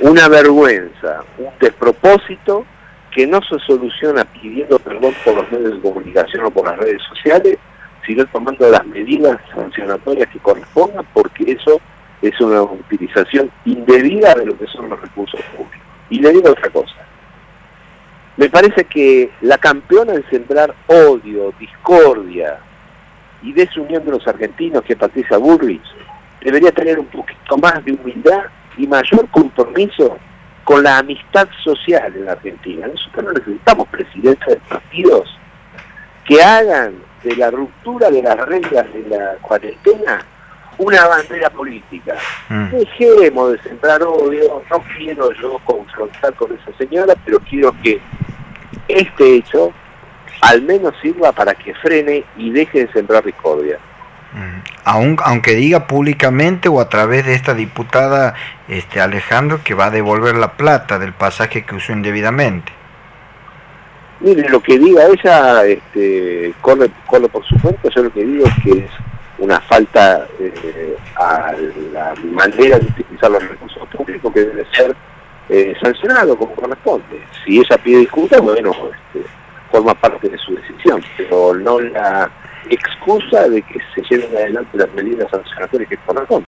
una vergüenza, un despropósito que no se soluciona pidiendo perdón por los medios de comunicación o por las redes sociales, sino tomando las medidas sancionatorias que correspondan, porque eso es una utilización indebida de lo que son los recursos públicos. Y le digo otra cosa. Me parece que la campeona en sembrar odio, discordia y desunión de los argentinos, que es Patricia Bullrich, debería tener un poquito más de humildad y mayor compromiso con la amistad social en la Argentina. Nosotros no necesitamos presidentes de partidos que hagan de la ruptura de las reglas de la cuarentena una bandera política. Mm. Dejemos de sembrar odio, no quiero yo confrontar con esa señora, pero quiero que este hecho al menos sirva para que frene y deje de sembrar discordia. Mm. aunque diga públicamente o a través de esta diputada este Alejandro que va a devolver la plata del pasaje que usó indebidamente. Mire, lo que diga ella este, corre, por su cuenta, yo lo que digo es que es una falta eh, a la manera de utilizar los recursos públicos que debe ser eh, sancionado como corresponde. Si ella pide disculpas, bueno, este, forma parte de su decisión, pero no la excusa de que se lleven adelante las medidas sancionatorias que corresponden.